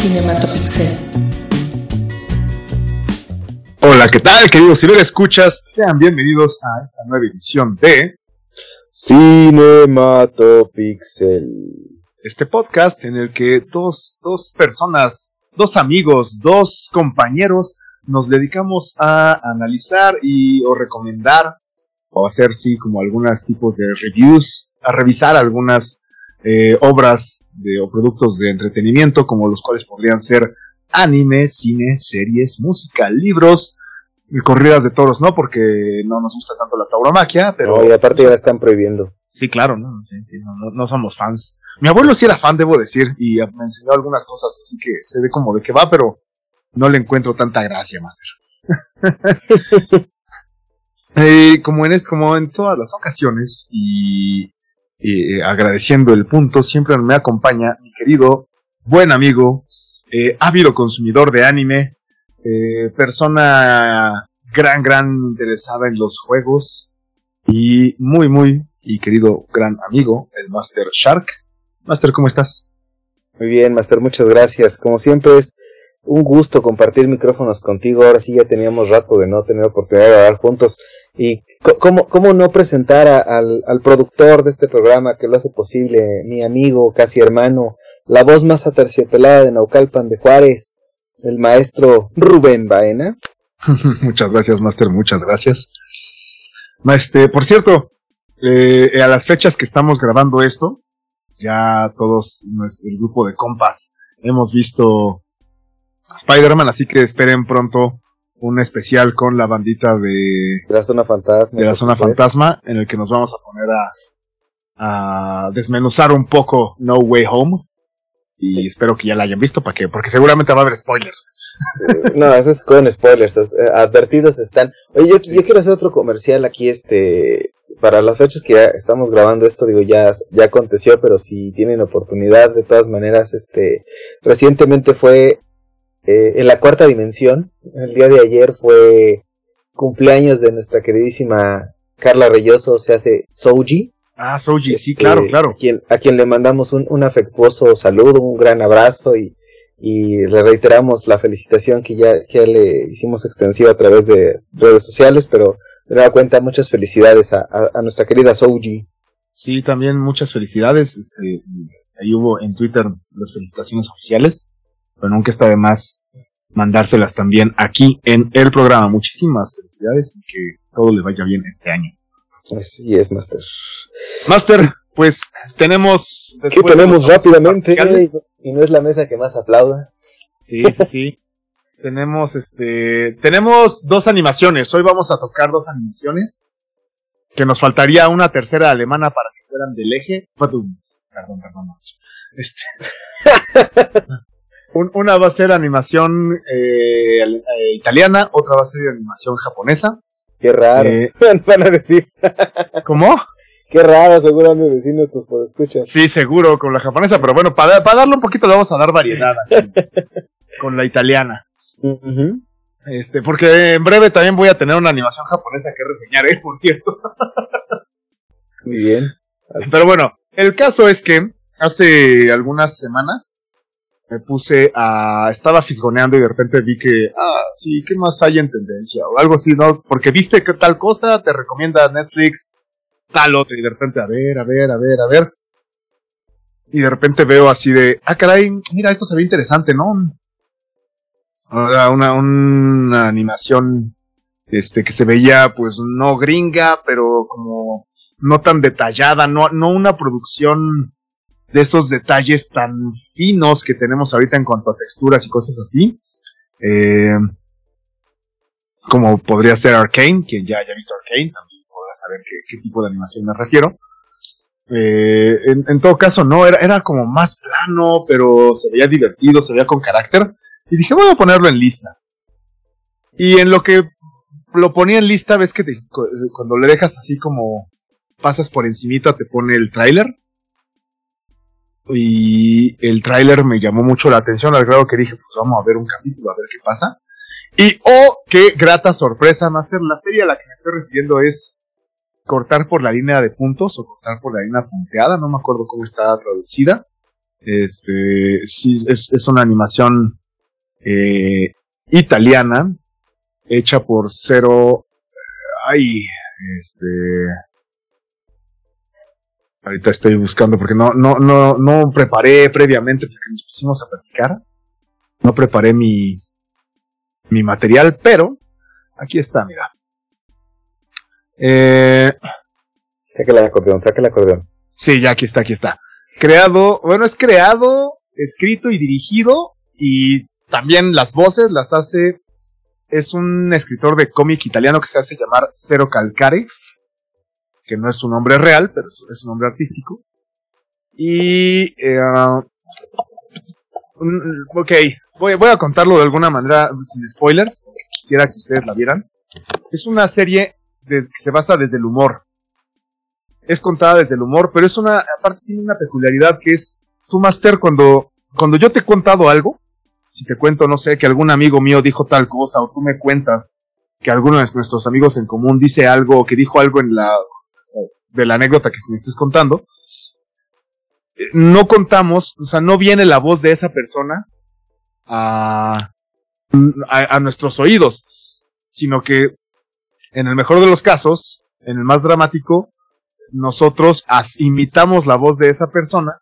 Cinematopixel. Hola, ¿qué tal, queridos escuchas? Sean bienvenidos a esta nueva edición de Cinematopixel. Este podcast en el que dos, dos personas, dos amigos, dos compañeros nos dedicamos a analizar y o recomendar o hacer sí como algunos tipos de reviews, a revisar algunas eh, obras de, o productos de entretenimiento como los cuales podrían ser anime, cine, series, música, libros, corridas de toros, ¿no? Porque no nos gusta tanto la tauromaquia, pero... No, y aparte ya la están prohibiendo. Sí, claro, ¿no? no, somos fans. Mi abuelo sí era fan, debo decir, y me enseñó algunas cosas, así que sé de cómo de qué va, pero no le encuentro tanta gracia, Master. eh, como, en, como en todas las ocasiones, y eh, agradeciendo el punto, siempre me acompaña mi querido, buen amigo, eh, ávido consumidor de anime, eh, persona gran, gran interesada en los juegos y muy, muy y querido gran amigo, el Master Shark. Master, ¿cómo estás? Muy bien, Master, muchas gracias. Como siempre es un gusto compartir micrófonos contigo. Ahora sí ya teníamos rato de no tener oportunidad de hablar juntos. Y cómo, cómo no presentar al, al productor de este programa que lo hace posible, mi amigo, casi hermano, la voz más aterciopelada de Naucalpan de Juárez, el maestro Rubén Baena. muchas gracias, Master, muchas gracias. Este, por cierto, eh, a las fechas que estamos grabando esto, ya todos el grupo de compas hemos visto Spider-Man, así que esperen pronto un especial con la bandita de, la zona fantasma. De la zona fantasma, en el que nos vamos a poner a, a desmenuzar un poco No Way Home. Y espero que ya la hayan visto, ¿para qué? Porque seguramente va a haber spoilers. no, eso es con spoilers, eh, advertidos están. Oye, yo, yo, quiero hacer otro comercial aquí, este, para las fechas que ya estamos grabando esto, digo, ya, ya aconteció, pero si tienen oportunidad, de todas maneras, este, recientemente fue eh, en la cuarta dimensión, el día de ayer fue cumpleaños de nuestra queridísima Carla Reyoso, se hace Souji. Ah, Soji, sí, este, claro, claro. Quien, a quien le mandamos un, un, afectuoso saludo, un gran abrazo y, y le reiteramos la felicitación que ya, que le hicimos extensiva a través de redes sociales, pero de nueva cuenta muchas felicidades a, a, nuestra querida Soji. Sí, también muchas felicidades. Este, ahí hubo en Twitter las felicitaciones oficiales, pero nunca está de más mandárselas también aquí en el programa. Muchísimas felicidades y que todo le vaya bien este año. Así es, Master. Master, pues tenemos... ¿Qué tenemos rápidamente? y no es la mesa que más aplauda. Sí, sí, sí. tenemos este... Tenemos dos animaciones. Hoy vamos a tocar dos animaciones. Que nos faltaría una tercera alemana para que fueran del eje. Perdón, perdón, Master. Una va a ser animación eh, eh, italiana, otra va a ser animación japonesa. Qué raro. Eh, van a decir. ¿Cómo? Qué raro, seguro mi vecino tus escuchas. Sí, seguro, con la japonesa, pero bueno, para, para darle un poquito le vamos a dar variedad con la italiana. Este, porque en breve también voy a tener una animación japonesa que reseñar, ¿eh? Por cierto. Muy bien. Pero bueno, el caso es que hace algunas semanas me puse a. Estaba fisgoneando y de repente vi que. Ah, sí, ¿qué más hay en tendencia? O algo así, ¿no? Porque viste que tal cosa te recomienda Netflix, tal otro, y de repente, a ver, a ver, a ver, a ver. Y de repente veo así de. Ah, caray, mira, esto se ve interesante, ¿no? Ahora, una, una animación. Este, que se veía, pues, no gringa, pero como. No tan detallada, no, no una producción de esos detalles tan finos que tenemos ahorita en cuanto a texturas y cosas así. Eh, como podría ser Arkane, quien ya haya visto Arkane, también podrá saber qué, tipo de animación me refiero. Eh, en, todo caso, no, era, era como más plano, pero se veía divertido, se veía con carácter. Y dije, voy a ponerlo en lista. Y en lo que lo ponía en lista, ves que cuando le dejas así como pasas por encimita, te pone el tráiler y el tráiler me llamó mucho la atención al grado que dije, pues vamos a ver un capítulo, a ver qué pasa. Y oh, qué grata sorpresa, Master. La serie a la que me estoy refiriendo es cortar por la línea de puntos o cortar por la línea punteada, no me acuerdo cómo está traducida. Este, es, es una animación eh, italiana hecha por Cero. Ay, este. Ahorita estoy buscando porque no, no, no, no preparé previamente porque nos pusimos a platicar. No preparé mi, mi material, pero aquí está, mira. Eh, saca el acordeón, saca el acordeón. Sí, ya aquí está, aquí está. Creado, bueno, es creado, escrito y dirigido y también las voces las hace, es un escritor de cómic italiano que se hace llamar Cero Calcare, que no es un nombre real, pero es, un nombre artístico. Y, eh, ok, voy, voy a contarlo de alguna manera sin spoilers, quisiera que ustedes la vieran. Es una serie que se basa desde el humor. Es contada desde el humor, pero es una, aparte tiene una peculiaridad que es, tu Master, cuando, cuando yo te he contado algo, si te cuento, no sé, que algún amigo mío dijo tal cosa, o tú me cuentas que alguno de nuestros amigos en común dice algo, o que dijo algo en la, de la anécdota que me estés contando, eh, no contamos, o sea, no viene la voz de esa persona a, a, nuestros oídos, sino que en el mejor de los casos, en el más dramático, nosotros imitamos la voz de esa persona.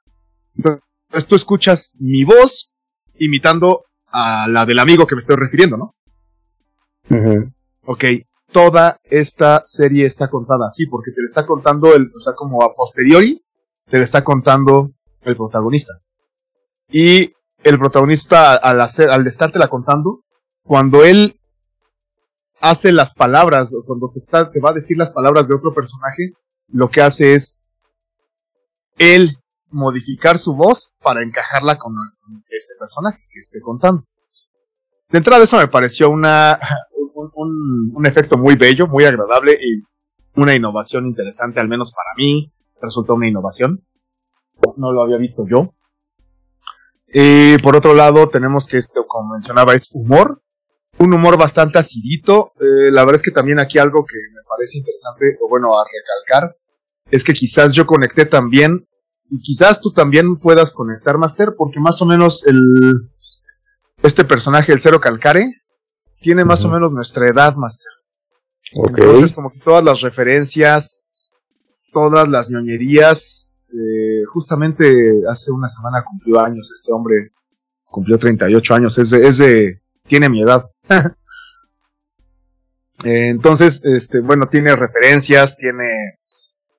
Entonces tú escuchas mi voz imitando a la del amigo que me estoy refiriendo, ¿no? Ok, toda esta serie está contada así, porque te le está contando el, o sea, como a posteriori, te le está contando el protagonista. Y el protagonista, al hacer, al estártela contando, cuando él hace las palabras, o cuando te está, te va a decir las palabras de otro personaje, lo que hace es él modificar su voz para encajarla con este personaje que esté contando. De entrada eso me pareció una, un, efecto muy bello, muy agradable y una innovación interesante, al menos para mí, resultó una innovación. No lo había visto yo. Por otro lado, tenemos que esto, como mencionaba, es humor. Un humor bastante acidito. Eh, la verdad es que también aquí algo que me parece interesante, o bueno, a recalcar, es que quizás yo conecté también y quizás tú también puedas conectar, Master, porque más o menos el este personaje, el Cero Calcare, tiene más o menos nuestra edad, Master. Entonces, como que todas las referencias, todas las ñoñerías, eh, justamente hace una semana cumplió años este hombre, cumplió 38 años, es de, es de tiene mi edad. Eh, entonces, este, bueno, tiene referencias, tiene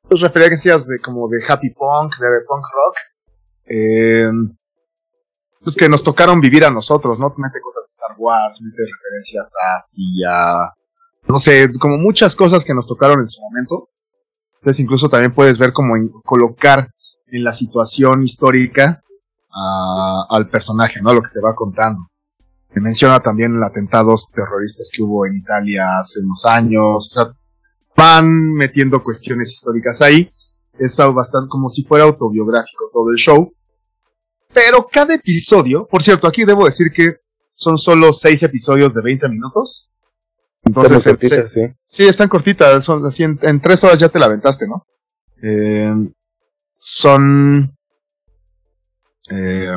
pues, referencias de como de happy punk, de punk rock, eh, pues que nos tocaron vivir a nosotros, ¿no? Mete cosas de Star Wars, mete referencias a, no sé, como muchas cosas que nos tocaron en su momento. Entonces incluso también puedes ver como colocar en la situación histórica al personaje, ¿no? Lo que te va contando. Me menciona también los atentados terroristas que hubo en Italia hace unos años, o sea, van metiendo cuestiones históricas ahí. Es bastante como si fuera autobiográfico todo el show. Pero cada episodio, por cierto, aquí debo decir que son solo seis episodios de 20 minutos. Entonces, cortitas, sí. sí, están cortitas, son así en, tres horas ya te la aventaste, ¿no? Eh, son eh,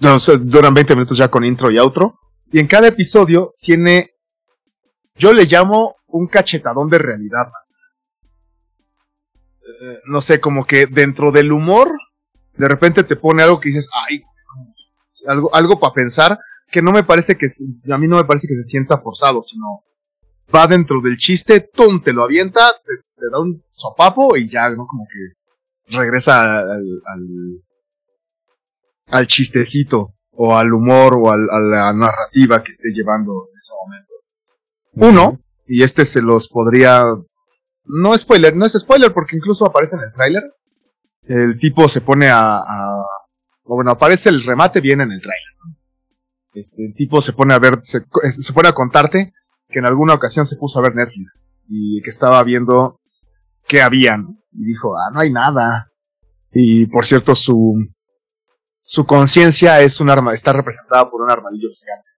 no, duran 20 minutos ya con intro y outro. Y en cada episodio tiene yo le llamo un cachetadón de realidad. Eh, no sé, como que dentro del humor, de repente te pone algo que dices, ay, algo, algo para pensar, que no me parece que, a mí no me parece que se sienta forzado, sino va dentro del chiste, tum, te lo avienta, te, da un sopapo y ya, ¿no? Como que regresa al, al, al chistecito, o al humor, o al, a la narrativa que esté llevando en ese momento. Uno, y este se los podría... No spoiler, no es spoiler porque incluso aparece en el tráiler. El tipo se pone a, bueno, aparece el remate bien en el tráiler. Este, el tipo se pone a ver, se, pone a contarte que en alguna ocasión se puso a ver Netflix y que estaba viendo qué habían. Y dijo, ah, no hay nada. Y por cierto, su, su conciencia es un arma, está representada por un armadillo gigante.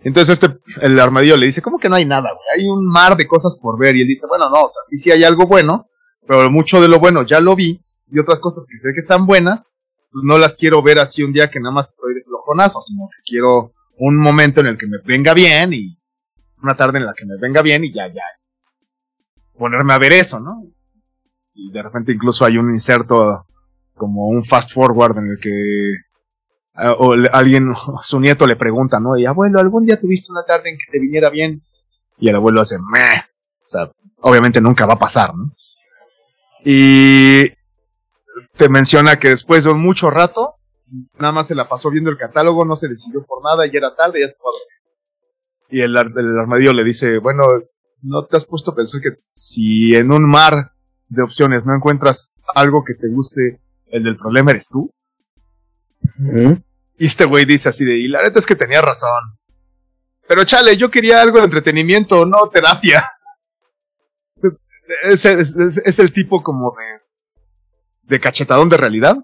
Entonces este, el armadillo le dice, ¿cómo que no hay nada? Hay un mar de cosas por ver. Y él dice, bueno, no, o sea, sí, sí hay algo bueno, pero mucho de lo bueno ya lo vi y otras cosas que sé que están buenas, pues no las quiero ver así un día que nada más estoy de flojonazo, sino que quiero un momento en el que me venga bien y una tarde en la que me venga bien y ya, ya es ponerme a ver eso, ¿no? Y de repente incluso hay un inserto como un fast forward en el que o alguien, su nieto le pregunta, ¿no? Y abuelo, ¿algún día tuviste una tarde en que te viniera bien? Y el abuelo hace, meh. O sea, obviamente nunca va a pasar, ¿no? Y te menciona que después de mucho rato, nada más se la pasó viendo el catálogo, no se decidió por nada y era tarde y ya se fue Y el, el armadillo le dice, bueno, ¿no te has puesto a pensar que si en un mar de opciones no encuentras algo que te guste, el del problema eres tú? Y este güey dice así de, y la neta es que tenía razón. Pero chale, yo quería algo de entretenimiento, no terapia. Es, es, el tipo como de, de cachetadón de realidad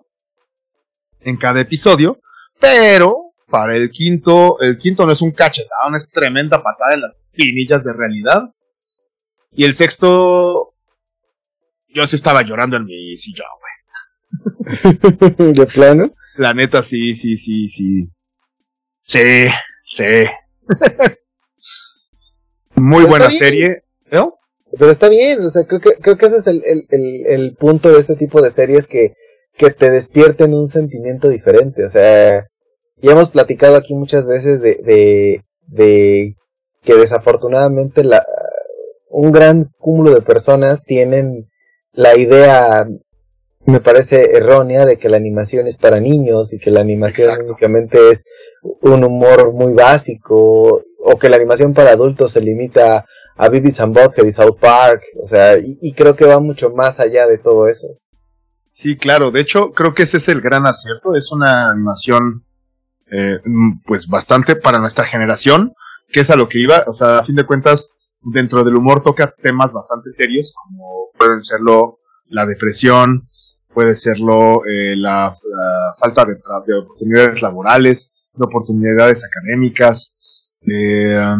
en cada episodio, pero para el quinto, el quinto no es un cachetadón, es tremenda patada en las espinillas de realidad. Y el sexto, yo sí estaba llorando en mi sillón, güey. ¿De plano? La neta, sí, sí, sí, sí. Sí, sí. Muy buena serie. ¿No? Pero está bien, o sea, creo que, creo que ese es el, el, el, punto de este tipo de series que, que te despierten un sentimiento diferente. O sea, ya hemos platicado aquí muchas veces de, de, de que desafortunadamente la, un gran cúmulo de personas tienen la idea me parece errónea de que la animación es para niños y que la animación únicamente es un humor muy básico o que la animación para adultos se limita a Beavis and Butthead y South Park, o sea, y, creo que va mucho más allá de todo eso. Sí, claro, de hecho creo que ese es el gran acierto, es una animación eh, pues bastante para nuestra generación, que es a lo que iba, o sea, a fin de cuentas, dentro del humor toca temas bastante serios, como pueden serlo la depresión, puede serlo eh, la, falta de, oportunidades laborales, de oportunidades académicas, eh,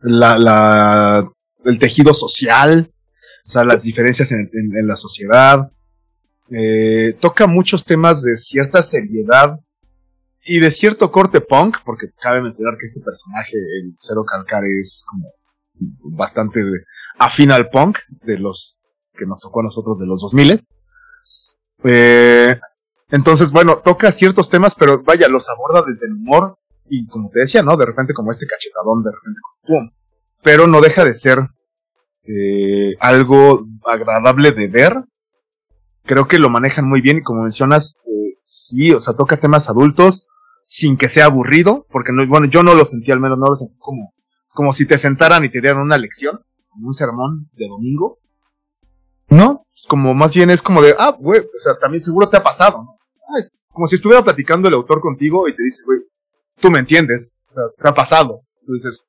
la, el tejido social, o sea, las diferencias en, la sociedad. Eh, toca muchos temas de cierta seriedad y de cierto corte punk, porque cabe mencionar que este personaje, el Cero Calcar, es como bastante afín al punk de los que nos tocó a nosotros de los 2000 eh, entonces, bueno, toca ciertos temas, pero vaya, los aborda desde el humor y como te decía, ¿no? De repente como este cachetadón, de repente ¡pum! Pero no deja de ser eh, algo agradable de ver. Creo que lo manejan muy bien y como mencionas, eh, sí, o sea, toca temas adultos sin que sea aburrido, porque no, bueno, yo no lo sentí al menos, no lo sentí como, como si te sentaran y te dieran una lección, como un sermón de domingo. No, como más bien es como de, ah, güey, o sea, también seguro te ha pasado, como si estuviera platicando el autor contigo y te dice, güey, tú me entiendes, te ha pasado. Tú dices,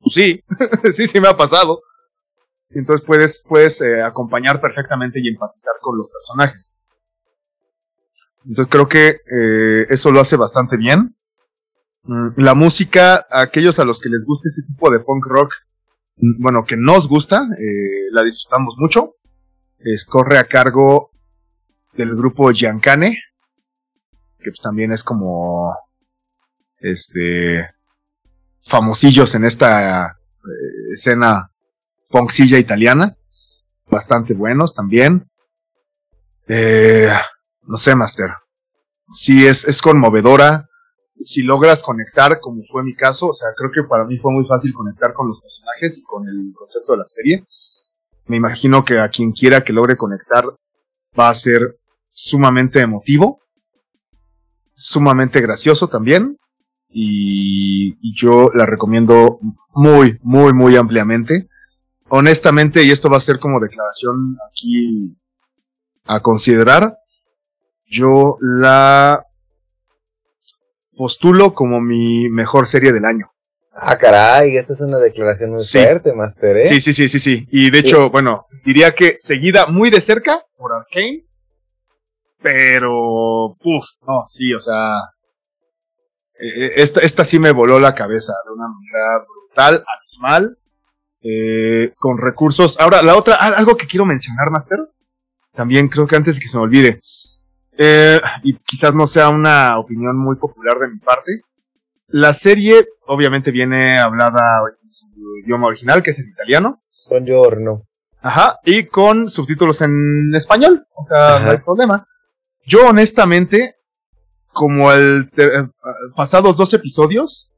pues sí, sí, sí me ha pasado. Y entonces puedes, puedes eh, acompañar perfectamente y empatizar con los personajes. Entonces creo que eh, eso lo hace bastante bien. Mm, la música, aquellos a los que les guste ese tipo de punk rock, mm, bueno, que nos gusta, eh, la disfrutamos mucho corre a cargo del grupo Giancane, que pues también es como este famosillos en esta eh, escena poncilla italiana, bastante buenos también. Eh, no sé, Master. Si es, es conmovedora. Si logras conectar, como fue mi caso, o sea, creo que para mí fue muy fácil conectar con los personajes y con el concepto de la serie me imagino que a quien quiera que logre conectar va a ser sumamente emotivo, sumamente gracioso también, y, yo la recomiendo muy, muy, muy ampliamente. Honestamente, y esto va a ser como declaración aquí a considerar, yo la postulo como mi mejor serie del año. Ah, caray, esta es una declaración muy fuerte, Master, ¿eh? Sí, sí, sí, sí, sí. Y de hecho, bueno, diría que seguida muy de cerca por Arkane. Pero, puf, no, sí, o sea. Eh, esta, esta sí me voló la cabeza de una manera brutal, abismal. Eh, con recursos. Ahora, la otra, algo que quiero mencionar, Master. también creo que antes de que se me olvide, eh, y quizás no sea una opinión muy popular de mi parte, la serie obviamente viene hablada en su idioma original, que es el italiano. Buongiorno. Ajá, y con subtítulos en español, o sea, no hay problema. Yo honestamente, como el eh, pasados dos episodios,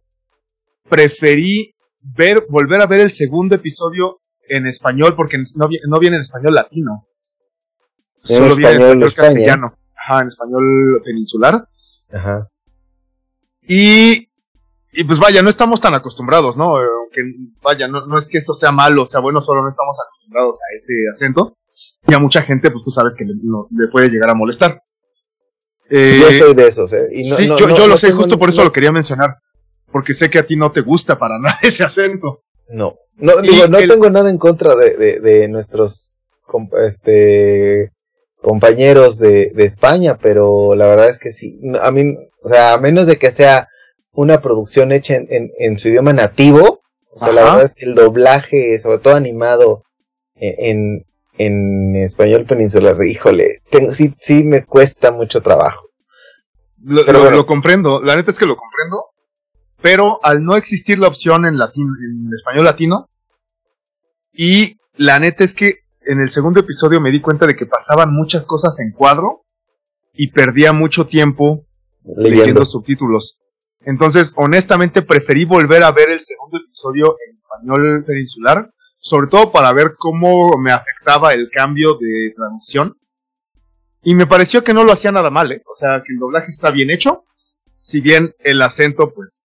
preferí ver, volver a ver el segundo episodio en español, porque no, no viene en español latino. En Solo viene en español castellano. Ajá, en español peninsular. Ajá. Y, y pues vaya, no estamos tan acostumbrados, ¿no? Aunque vaya, no, no es que eso sea malo o sea bueno, solo no estamos acostumbrados a ese acento. Y a mucha gente, pues tú sabes que le, le puede llegar a molestar. Eh, yo soy de esos, ¿eh? Y no, sí, yo, yo lo sé, justo por eso lo quería mencionar. Porque sé que a ti no te gusta para nada ese acento. No, no, digo, no tengo nada en contra de, de, de nuestros este, compañeros de, de, España, pero la verdad es que sí, a mí, o sea, a menos de que sea una producción hecha en, en, en su idioma nativo, o sea, la verdad es que el doblaje, sobre todo animado en, en español peninsular, híjole, tengo, sí, sí me cuesta mucho trabajo. Lo, pero lo, comprendo, la neta es que lo comprendo, pero al no existir la opción en español latino, y la neta es que en el segundo episodio me di cuenta de que pasaban muchas cosas en cuadro y perdía mucho tiempo leyendo, subtítulos. Entonces, honestamente, preferí volver a ver el segundo episodio en español peninsular, sobre todo para ver cómo me afectaba el cambio de traducción. Y me pareció que no lo hacía nada mal, ¿eh? O sea, que el doblaje está bien hecho, si bien el acento, pues,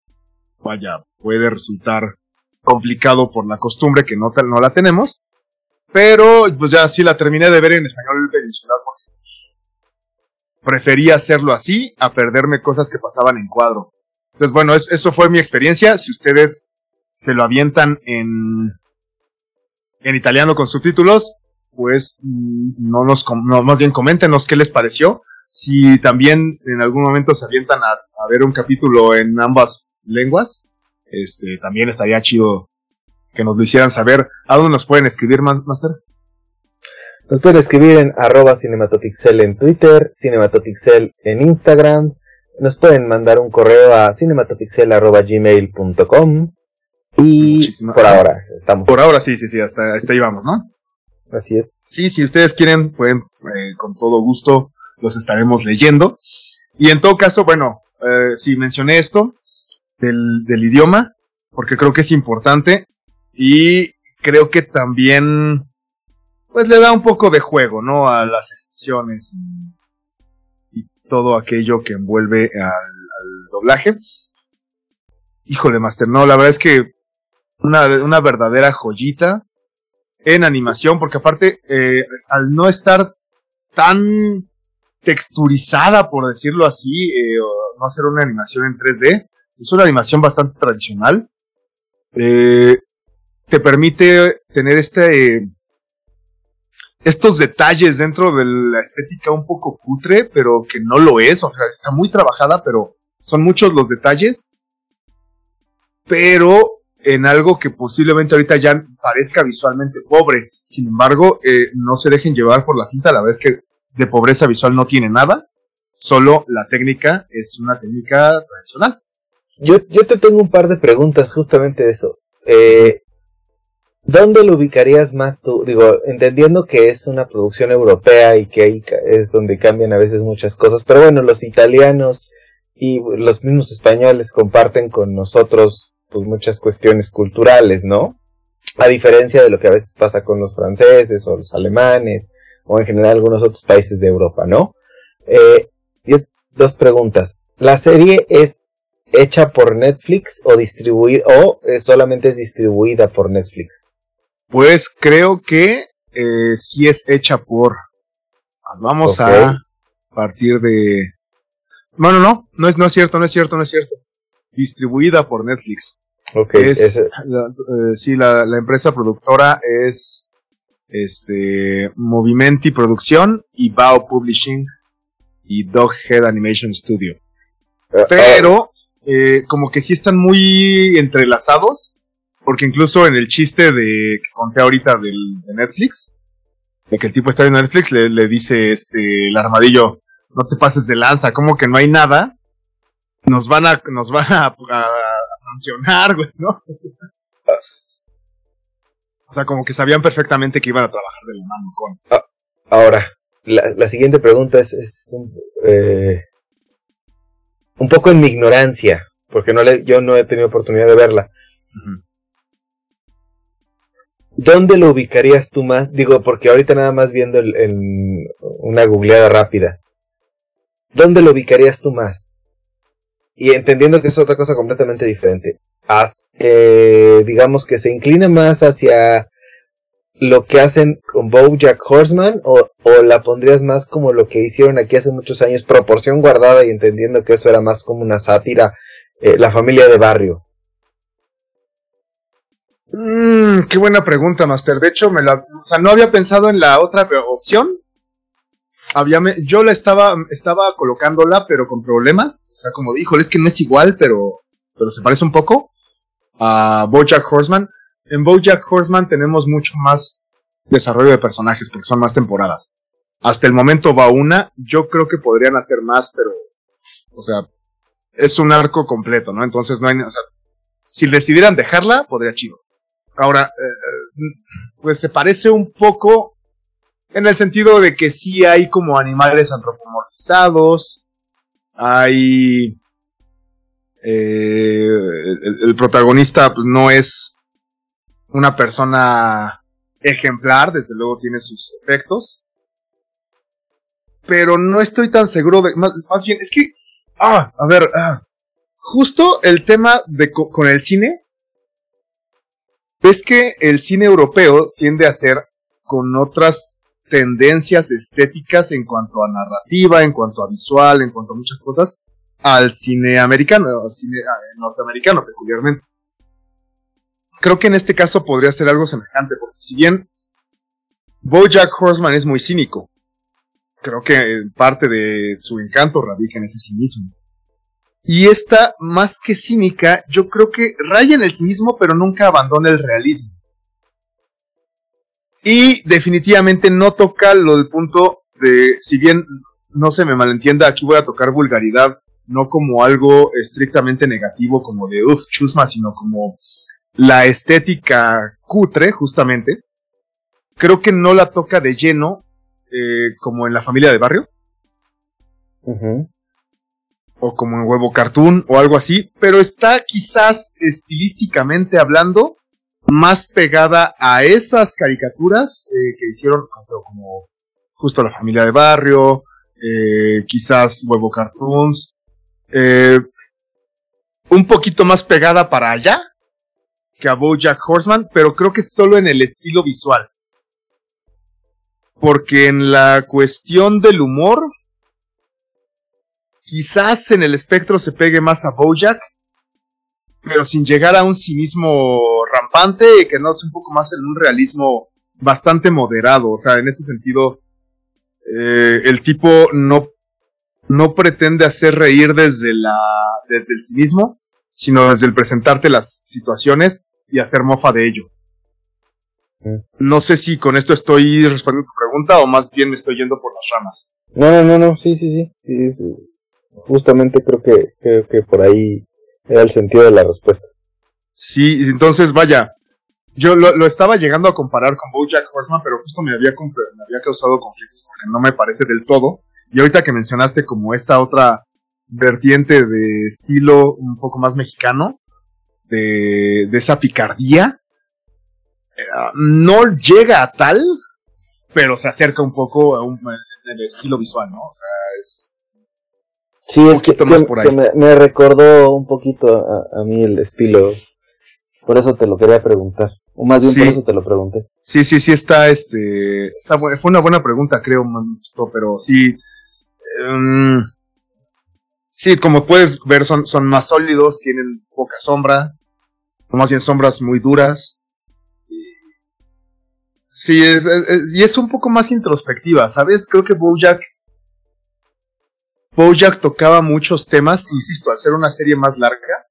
vaya, puede resultar complicado por la costumbre que no, no la tenemos. Pero pues ya sí la terminé de ver en español peninsular porque prefería hacerlo así a perderme cosas que pasaban en cuadro. Entonces, bueno, eso fue mi experiencia. Si ustedes se lo avientan en, en italiano con subtítulos, pues mm, no nos, no, más bien coméntenos qué les pareció. Si también en algún momento se avientan a, ver un capítulo en ambas lenguas, este, también estaría chido que nos lo hicieran saber. ¿A dónde nos pueden escribir, Master? Nos pueden escribir en arroba cinematopixel en Twitter, cinematopixel en Instagram. Nos pueden mandar un correo a cinematopixel.gmail.com y por ahora estamos. Por ahora sí, sí, sí, hasta, hasta ahí vamos, ¿no? Así es. Sí, si ustedes quieren, pueden, eh, con todo gusto los estaremos leyendo. Y en todo caso, bueno, eh, si mencioné esto del, del idioma, porque creo que es importante, y creo que también, pues le da un poco de juego, ¿no? A las expresiones y, todo aquello que envuelve al, doblaje. Híjole, Master, no, la verdad es que una, una verdadera joyita en animación, porque aparte, eh, al no estar tan texturizada, por decirlo así, eh, no hacer una animación en 3D, es una animación bastante tradicional. Eh, te permite tener este estos detalles dentro de la estética un poco cutre, pero que no lo es, o sea, está muy trabajada, pero son muchos los detalles, pero en algo que posiblemente ahorita ya parezca visualmente pobre. Sin embargo, eh, no se dejen llevar por la cinta, la verdad es que de pobreza visual no tiene nada, solo la técnica es una técnica tradicional. Yo, yo te tengo un par de preguntas justamente de eso. Eh, ¿Dónde lo ubicarías más tú? Digo, entendiendo que es una producción europea y que ahí es donde cambian a veces muchas cosas, pero bueno, los italianos y los mismos españoles comparten con nosotros pues muchas cuestiones culturales, ¿no? A diferencia de lo que a veces pasa con los franceses o los alemanes o en general algunos otros países de Europa, ¿no? Eh, dos preguntas. ¿La serie es hecha por Netflix o distribuida o eh, solamente es distribuida por Netflix? Pues creo que eh, sí es hecha por. Vamos a partir de. Bueno, no, no es, no es cierto, no es cierto, no es cierto. Distribuida por Netflix. Ok. Es, la, eh, sí, la, la, empresa productora es este Movimenti Producción y Bao Publishing y Doghead Animation Studio. Ah, Pero eh, como que sí están muy entrelazados, porque incluso en el chiste de que conté ahorita del, de Netflix, de que el tipo está viendo Netflix, le, le dice este el armadillo, no te pases de lanza, como que no hay nada, nos van a, nos van a, sancionar, güey, ¿no? O sea, como que sabían perfectamente que iban a trabajar de la mano con. Ah, ahora, la, la, siguiente pregunta es, es eh, un poco en mi ignorancia, porque no le, yo no he tenido oportunidad de verla. ¿Dónde lo ubicarías tú más? Digo, porque ahorita nada más viendo en una googleada rápida. ¿Dónde lo ubicarías tú más? Y entendiendo que es otra cosa completamente diferente. Eh, digamos que se inclina más hacia lo que hacen con Bojack Horseman o, o, la pondrías más como lo que hicieron aquí hace muchos años, proporción guardada y entendiendo que eso era más como una sátira, eh, la familia de barrio. Mm, qué buena pregunta, Master. De hecho, me la, o sea, no había pensado en la otra opción. Había, yo la estaba, estaba colocándola, pero con problemas. O sea, como dijo, es que no es igual, pero, pero se parece un poco a Bojack Horseman. En Bojack Horseman tenemos mucho más desarrollo de personajes porque son más temporadas. Hasta el momento va una, yo creo que podrían hacer más, pero, o sea, es un arco completo, ¿no? Entonces no hay, o sea, si decidieran dejarla, podría chido. Ahora, eh, pues se parece un poco en el sentido de que sí hay como animales antropomorfizados, hay eh, el, protagonista pues, no es una persona ejemplar, desde luego tiene sus efectos. Pero no estoy tan seguro de. Más, bien, es que. Ah, a ver. Ah, justo el tema de con el cine. Es que el cine europeo tiende a ser con otras tendencias estéticas en cuanto a narrativa, en cuanto a visual, en cuanto a muchas cosas, al cine americano, al cine ah, norteamericano peculiarmente. Creo que en este caso podría ser algo semejante, porque si bien Bojack Horseman es muy cínico, creo que parte de su encanto radica en ese cinismo. Y esta, más que cínica, yo creo que raya en el cinismo, pero nunca abandona el realismo. Y definitivamente no toca lo del punto de, si bien no se me malentienda, aquí voy a tocar vulgaridad no como algo estrictamente negativo, como de uff, chusma, sino como la estética cutre, justamente. Creo que no la toca de lleno, eh, como en la familia de barrio. O como en Huevo Cartoon o algo así, pero está quizás estilísticamente hablando más pegada a esas caricaturas eh, que hicieron como justo la familia de barrio, eh, quizás Huevo Cartoons, eh, un poquito más pegada para allá que a Bojack Horseman, pero creo que solo en el estilo visual. Porque en la cuestión del humor, quizás en el espectro se pegue más a Bojack, pero sin llegar a un cinismo rampante, que no es un poco más en un realismo bastante moderado. O sea, en ese sentido, eh, el tipo no no pretende hacer reír desde la desde el cinismo, sino desde el presentarte las situaciones y hacer mofa de ello. Mm. No sé si con esto estoy respondiendo tu pregunta o más bien me estoy yendo por las ramas. No, no, no, no, sí, sí, sí, sí, Justamente creo que, creo que por ahí era el sentido de la respuesta. Sí, entonces vaya, yo lo, lo estaba llegando a comparar con BoJack Horseman, pero justo me había, me había causado conflictos porque no me parece del todo y ahorita que mencionaste como esta otra vertiente de estilo un poco más mexicano, de, de esa picardía, eh, no llega a tal, pero se acerca un poco a un, estilo visual, ¿no? O sea, es... Sí, es que, me, recordó un poquito a, a, mí el estilo. Por eso te lo quería preguntar. O más bien por eso te lo pregunté. Sí, sí, sí, está, este, está, fue una buena pregunta, creo, pero sí, Um, sí, como puedes ver, son, son más sólidos, tienen poca sombra, o más bien sombras muy duras. Sí, es, y es un poco más introspectiva, ¿sabes? Creo que Bojack. Bojack tocaba muchos temas, insisto, al ser una serie más larga,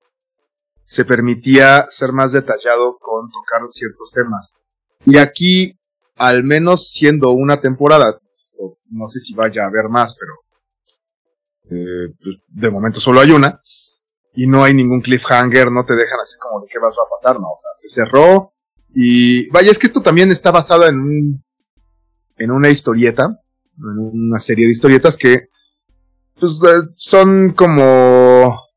se permitía ser más detallado con tocar ciertos temas. Y aquí al menos siendo una temporada, no sé si vaya a haber más, pero eh, pues, de momento solo hay una, y no hay ningún cliffhanger, no te dejan así como de qué vas a pasar, no, o sea, se cerró, y vaya, es que esto también está basado en un, en una historieta, en una serie de historietas que pues, eh, son como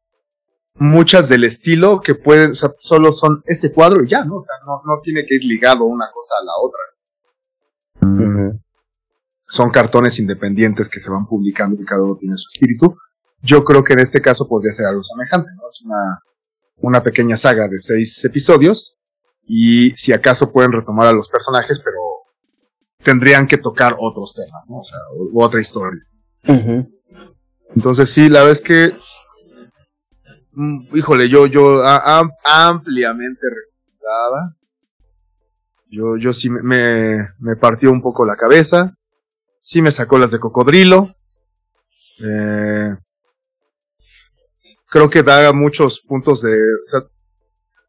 muchas del estilo que pueden, o sea, solo son ese cuadro y ya, ¿no? O sea, no, no tiene que ir ligado una cosa a la otra. Son cartones independientes que se van publicando y cada uno tiene su espíritu. Yo creo que en este caso podría ser algo semejante, ¿no? Es una, una pequeña saga de seis episodios y si acaso pueden retomar a los personajes, pero tendrían que tocar otros temas, ¿no? O sea, otra historia. Entonces sí, la verdad es que, mm, híjole, yo, yo, ampliamente recomendada. Yo, yo sí me, me partió un poco la cabeza. Sí me sacó las de cocodrilo. Eh, creo que da muchos puntos de, o sea,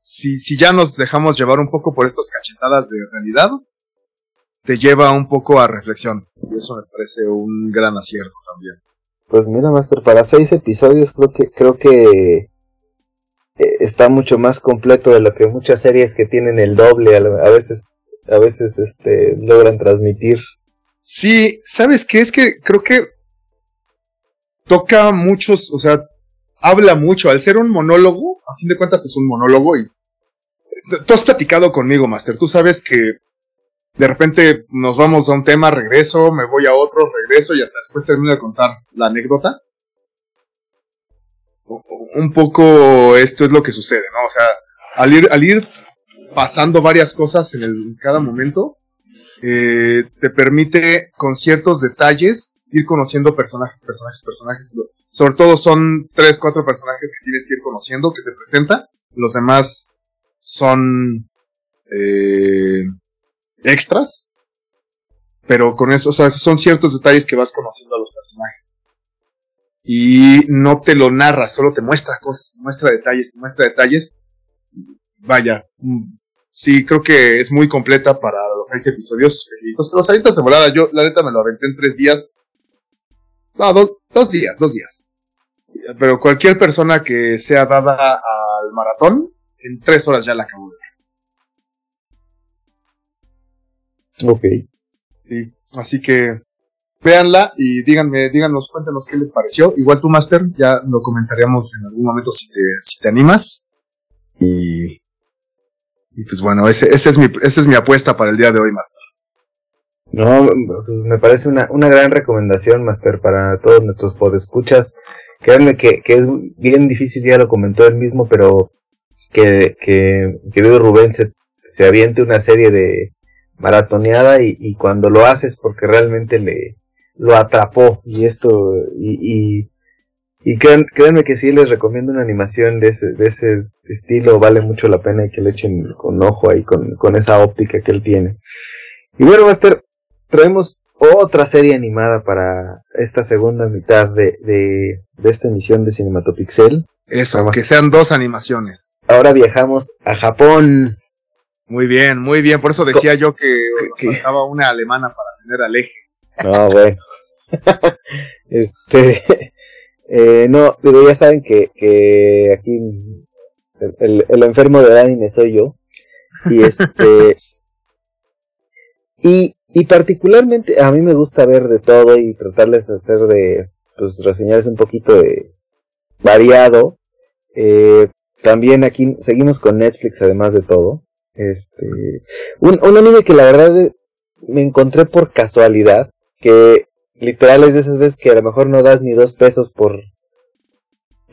si, si ya nos dejamos llevar un poco por estas cachetadas de realidad, te lleva un poco a reflexión. Y eso me parece un gran acierto también. Pues mira, Master, para seis episodios creo que creo que eh, está mucho más completo de lo que muchas series que tienen el doble a, veces a veces este logran transmitir. Sí, ¿sabes qué? Es que creo que toca muchos, o sea, habla mucho. Al ser un monólogo, a fin de cuentas es un monólogo y tú has platicado conmigo, Master. Tú sabes que de repente nos vamos a un tema, regreso, me voy a otro, regreso y hasta después termino de contar la anécdota. Un poco esto es lo que sucede, ¿no? O sea, al ir, pasando varias cosas en, el, cada momento, eh, te permite con ciertos detalles ir conociendo personajes, personajes, personajes. Sobre todo son tres, cuatro personajes que tienes que ir conociendo, que te presenta. Los demás son eh, extras, pero con eso, o sea, son ciertos detalles que vas conociendo a los personajes. Y no te lo narra, solo te muestra cosas, te muestra detalles, te muestra detalles. Vaya, mm, sí, creo que es muy completa para los seis episodios. Los, los avientas de volada, yo la neta me lo aventé en tres días. No, dos días, dos días. Pero cualquier persona que sea dada al maratón, en tres horas ya la acabó de Ok. Sí, así que véanla y díganme, díganos, cuéntanos qué les pareció. Igual tú, Master, ya lo comentaríamos en algún momento si te, si te animas. Y, y pues bueno, ese, ese es mi, esa es mi apuesta para el día de hoy, Master. No, pues me parece una, una gran recomendación, Master, para todos nuestros podescuchas. Créanme que, que es bien difícil, ya lo comentó él mismo, pero que, que querido Rubén se, se aviente una serie de, maratoneada y, y, cuando lo haces porque realmente le lo atrapó y esto y, y, y créanme que sí les recomiendo una animación de ese, de ese estilo, vale mucho la pena que le echen con ojo ahí con, con esa óptica que él tiene. Y bueno, Master, traemos otra serie animada para esta segunda mitad de, de, de esta emisión de Cinematopixel. Eso, que sean dos animaciones. Ahora viajamos a Japón. Muy bien, muy bien. Por eso decía yo que nos faltaba una alemana para tener al eje. No, bueno. este. Eh, no, ya saben que, que aquí el, el, enfermo de anime soy yo. Y este. y, y particularmente a mí me gusta ver de todo y tratarles de hacer de. Pues reseñarles un poquito de variado. Eh, también aquí seguimos con Netflix además de todo. Este, un, un anime que la verdad me encontré por casualidad, que literal es de esas veces que a lo mejor no das ni dos pesos por,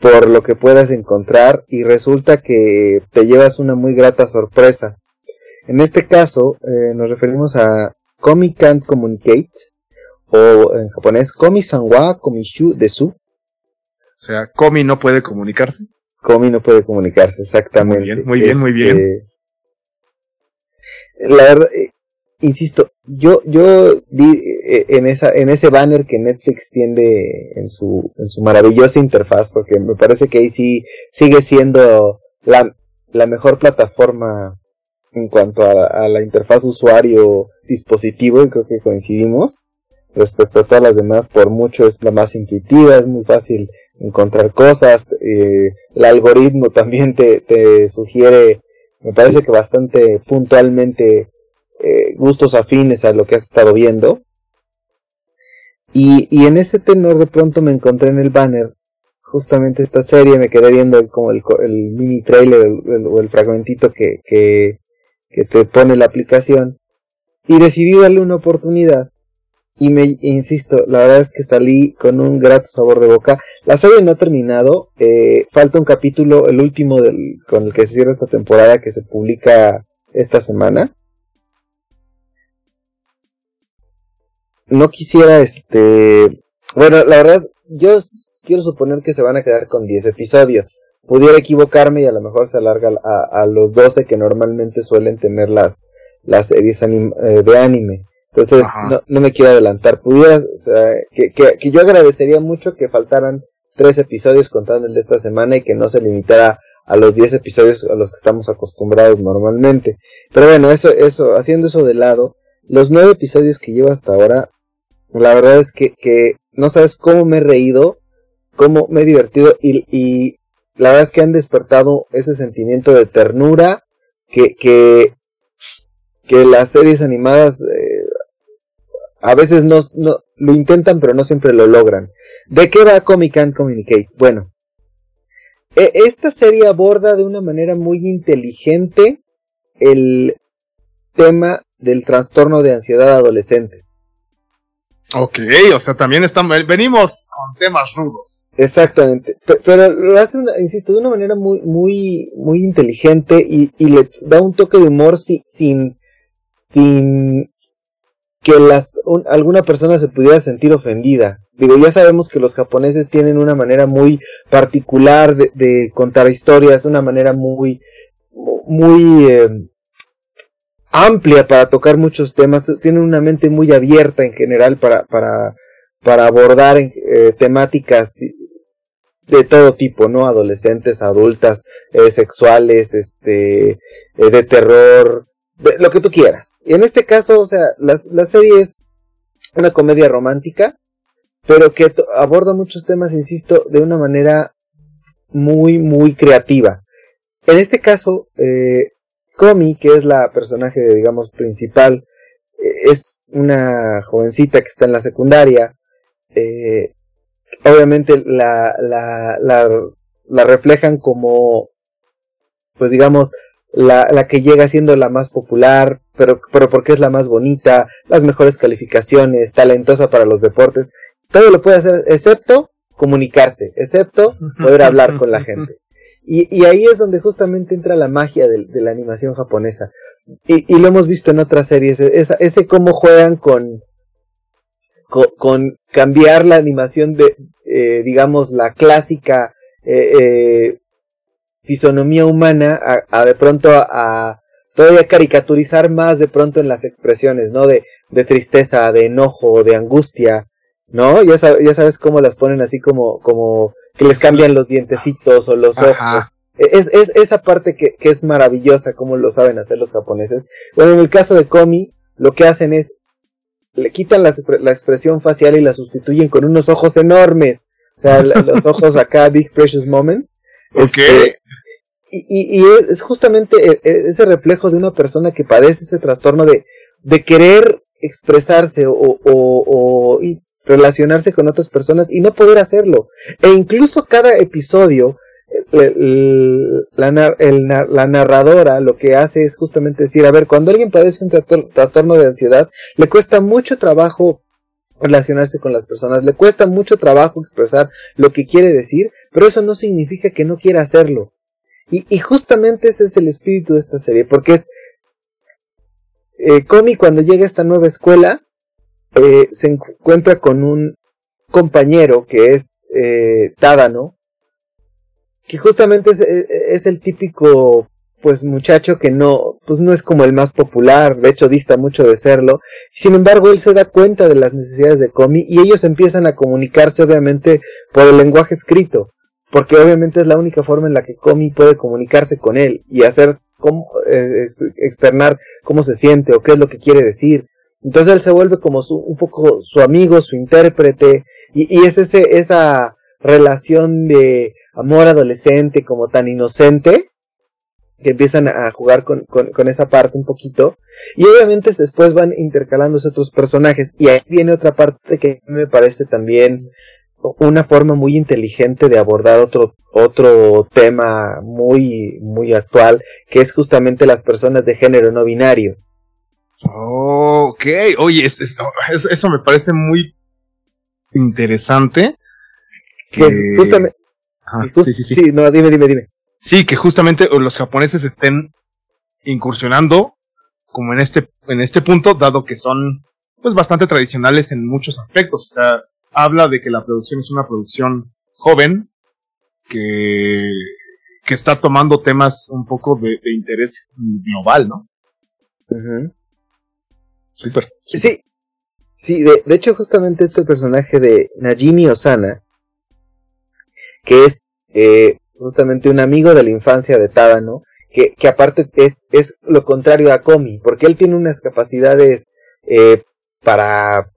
por lo que puedas encontrar y resulta que te llevas una muy grata sorpresa. En este caso eh, nos referimos a Komi Can't Communicate o en japonés Komi Sanwa Komishu Desu. O sea, Komi no puede comunicarse. Komi no puede comunicarse, exactamente. Muy bien, muy bien, muy bien. La verdad, eh, insisto, yo, yo vi eh, en esa, en ese banner que Netflix tiende en su, en su maravillosa interfaz, porque me parece que ahí sí sigue siendo la, la mejor plataforma en cuanto a, la interfaz usuario-dispositivo, y creo que coincidimos. Respecto a todas las demás, por mucho es la más intuitiva, es muy fácil encontrar cosas. Eh, el algoritmo también te, te, sugiere, me parece que bastante puntualmente, eh, gustos afines a lo que has estado viendo. Y, y en ese tenor de pronto me encontré en el banner justamente esta serie, me quedé viendo como el, el mini trailer o el, fragmentito que, que, que te pone la aplicación y decidí darle una oportunidad y me insisto, la verdad es que salí con un grato sabor de boca. La serie no ha terminado, eh, falta un capítulo, el último del, con el que se cierra esta temporada que se publica esta semana. No quisiera, este, bueno, la verdad, yo quiero suponer que se van a quedar con 10 episodios. Pudiera equivocarme y a lo mejor se alarga a, los 12 que normalmente suelen tener las, las series eh, de anime. Entonces, no, no, me quiero adelantar. Pudiera, o sea, que, que, que, yo agradecería mucho que faltaran tres episodios contando el de esta semana y que no se limitara a los 10 episodios a los que estamos acostumbrados normalmente. Pero bueno, eso, eso, haciendo eso de lado, los nueve episodios que llevo hasta ahora, la verdad es que, que no sabes cómo me he reído, cómo me he divertido y, y la verdad es que han despertado ese sentimiento de ternura que, que, que las series animadas eh, a veces no, no, lo intentan, pero no siempre lo logran. ¿De qué va Comic Can Communicate? Bueno, e, esta serie aborda de una manera muy inteligente el tema del trastorno de ansiedad adolescente. Ok, o sea, también estamos, venimos con temas rudos. Exactamente, pero lo hace, insisto, de una manera muy, muy, muy inteligente y, y le da un toque de humor sin, sin que las, alguna persona se pudiera sentir ofendida. Digo, ya sabemos que los japoneses tienen una manera muy particular de, contar historias, una manera muy, muy em, amplia para tocar muchos temas, tienen una mente muy abierta en general para, para, para abordar eh, temáticas de todo tipo, ¿no? Adolescentes, adultas, eh, sexuales, este, eh, de terror, lo que tú quieras. En este caso, o sea, la, la serie es una comedia romántica, pero que aborda muchos temas, insisto, de una manera muy, muy creativa. En este caso, eh, Comi, que es la personaje, digamos, principal, eh, es una jovencita que está en la secundaria. Eh, obviamente la, la, la, la reflejan como, pues digamos, la, la que llega siendo la más popular, pero, pero porque es la más bonita, las mejores calificaciones, talentosa para los deportes, todo lo puede hacer excepto comunicarse, excepto poder hablar con la gente. Y, y, ahí es donde justamente entra la magia de, de la animación japonesa. Y, y, lo hemos visto en otras series, esa, ese cómo juegan con, con, con cambiar la animación de, eh, digamos, la clásica eh, eh, fisonomía humana a, de pronto a, todavía caricaturizar más de pronto en las expresiones, ¿no? De, de tristeza, de enojo, de angustia, ¿no? Ya, ya sabes cómo las ponen así como, como que les cambian los dientecitos o los ojos. Es, es esa parte que, que es maravillosa, como lo saben hacer los japoneses. Bueno, en el caso de Komi, lo que hacen es, le quitan la, la expresión facial y la sustituyen con unos ojos enormes. O sea, los ojos acá, Big Precious Moments. Este, y, y, es justamente e, e, ese reflejo de una persona que padece ese trastorno de, querer expresarse o, relacionarse con otras personas y no poder hacerlo. E incluso cada episodio, la, la narradora lo que hace es justamente decir, a ver, cuando alguien padece un trastorno de ansiedad, le cuesta mucho trabajo relacionarse con las personas, le cuesta mucho trabajo expresar lo que quiere decir, pero eso no significa que no quiera hacerlo. Y, y justamente ese es el espíritu de esta serie, porque es... Eh, Comi cuando llega a esta nueva escuela, eh, se encuentra con un compañero que es eh, Tadano, que justamente es, eh, es, el típico pues muchacho que no, pues no es como el más popular, de hecho dista mucho de serlo. Sin embargo, él se da cuenta de las necesidades de Comi y ellos empiezan a comunicarse obviamente por el lenguaje escrito porque obviamente es la única forma en la que Comi puede comunicarse con él y hacer cómo eh, externar cómo se siente o qué es lo que quiere decir. Entonces él se vuelve como su, un poco su amigo, su intérprete, y, y es ese, esa relación de amor adolescente como tan inocente, que empiezan a jugar con, con, esa parte un poquito. Y obviamente después van intercalándose otros personajes. Y ahí viene otra parte que me parece también una forma muy inteligente de abordar otro, otro tema muy, muy actual, que es justamente las personas de género no binario. ok, oye, eso me parece muy interesante. Que, justamente... sí, sí, sí. no, dime, dime, dime. Sí, que justamente los japoneses estén incursionando como en este, en este punto, dado que son pues bastante tradicionales en muchos aspectos. O sea, habla de que la producción es una producción joven que, que está tomando temas un poco de, interés global, ¿no? Super, Sí, sí, de, de, hecho justamente este personaje de Najimi Osana, que es eh, justamente un amigo de la infancia de Tadano, que, que aparte es, es, lo contrario a Komi, porque él tiene unas capacidades eh, para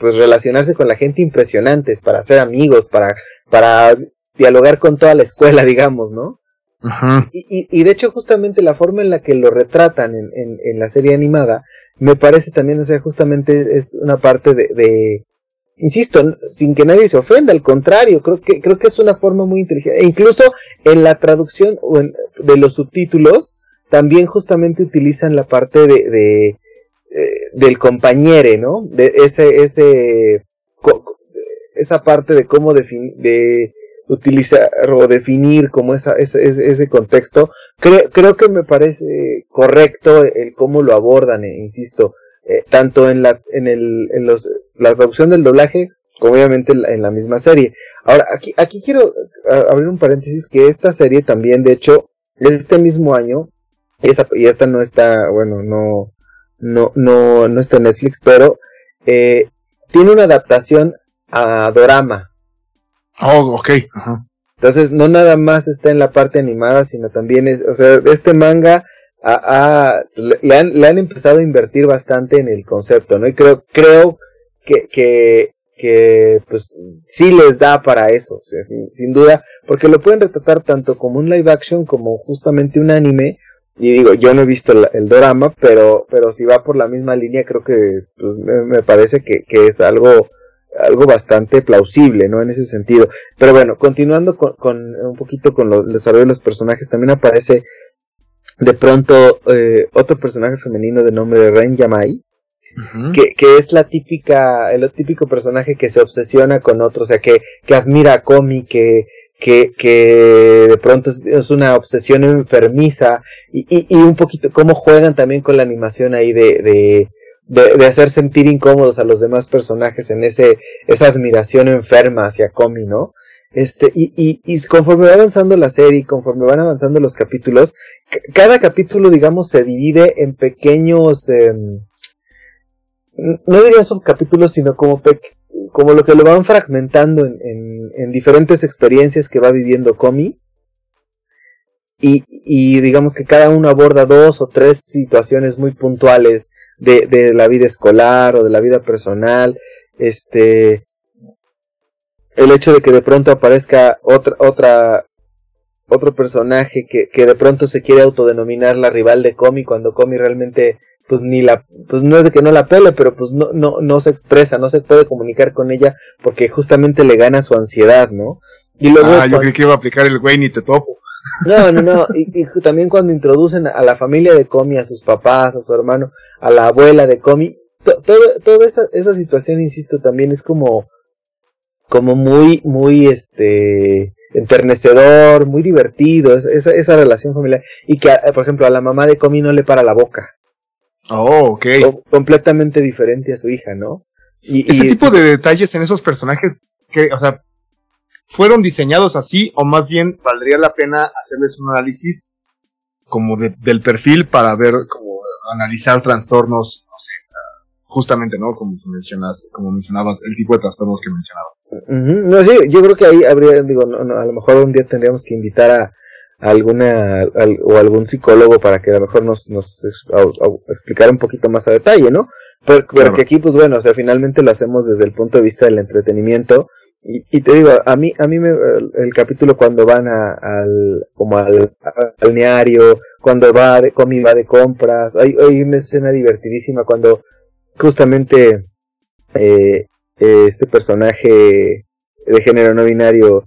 pues relacionarse con la gente impresionantes, para ser amigos, para, para dialogar con toda la escuela, digamos, ¿no? Y, y, y, de hecho justamente la forma en la que lo retratan en, en, en, la serie animada me parece también, o sea, justamente es una parte de, de, insisto, sin que nadie se ofenda, al contrario, creo que, creo que es una forma muy inteligente. E incluso en la traducción de los subtítulos, también justamente utilizan la parte de, de eh, del compañere, ¿no? De ese, ese, esa parte de cómo de utilizar o definir como esa, ese, ese contexto, creo, que me parece correcto el cómo lo abordan, eh, insisto, eh, tanto en la, en el, en los, la traducción del doblaje, como obviamente en la, misma serie. Ahora, aquí, aquí quiero abrir un paréntesis que esta serie también, de hecho, este mismo año, y esta no está, bueno, no, no, no, no está en Netflix, pero eh, tiene una adaptación a Dorama. Oh, ok. Entonces, no nada más está en la parte animada, sino también es, o sea, este manga le, han, le han empezado a invertir bastante en el concepto, ¿no? Y creo, creo que, que, que pues sí les da para eso, o sea, sin, sin duda, porque lo pueden retratar tanto como un live action como justamente un anime, y digo, yo no he visto el, el drama, pero, pero si va por la misma línea, creo que pues, me, parece que, que, es algo, algo bastante plausible, ¿no? En ese sentido. Pero bueno, continuando con, con un poquito con lo, el desarrollo de los personajes, también aparece de pronto eh, otro personaje femenino de nombre Ren Yamai, que, que, es la típica, el típico personaje que se obsesiona con otro, o sea, que, que admira a Komi, que, que, que de pronto es, una obsesión enfermiza, y, y, un poquito cómo juegan también con la animación ahí de, de, de, hacer sentir incómodos a los demás personajes en ese, esa admiración enferma hacia Komi, ¿no? Este, y, y, y conforme va avanzando la serie, conforme van avanzando los capítulos, cada capítulo, digamos, se divide en pequeños, em, no diría subcapítulos, sino como, como lo que lo van fragmentando en, en, en, diferentes experiencias que va viviendo Comi. Y, y digamos que cada uno aborda dos o tres situaciones muy puntuales de, de la vida escolar o de la vida personal. Este, el hecho de que de pronto aparezca otra, otra, otro personaje que, que de pronto se quiere autodenominar la rival de Comi cuando Comi realmente pues ni la, pues no es de que no la pele, pero pues no, no, no se expresa, no se puede comunicar con ella porque justamente le gana su ansiedad, ¿no? Y luego ah, yo creí que iba a aplicar el güey ni te topo. No, no, no, y, también cuando introducen a la familia de Comi, a sus papás, a su hermano, a la abuela de Comi, todo, toda esa, esa situación, insisto, también es como, como muy, muy, este, enternecedor, muy divertido, esa, esa relación familiar. Y que, por ejemplo, a la mamá de Comi no le para la boca. Oh, ok. completamente diferente a su hija, ¿no? Y, Ese tipo de detalles en esos personajes, que, o sea, ¿fueron diseñados así o más bien valdría la pena hacerles un análisis como del perfil para ver, como analizar trastornos, no sé, justamente, ¿no? Como mencionas, como mencionabas, el tipo de trastornos que mencionabas. No, sí, yo creo que ahí habría, digo, no, a lo mejor un día tendríamos que invitar a, alguna o algún psicólogo para que a lo mejor nos, nos explicara un poquito más a detalle, ¿no? Porque, aquí, pues bueno, o sea, finalmente lo hacemos desde el punto de vista del entretenimiento. Y, y te digo, a mí, a mí me, el, capítulo cuando van a, al, como al, balneario, cuando va de, comida de compras, hay, hay una escena divertidísima cuando justamente eh, este personaje de género no binario,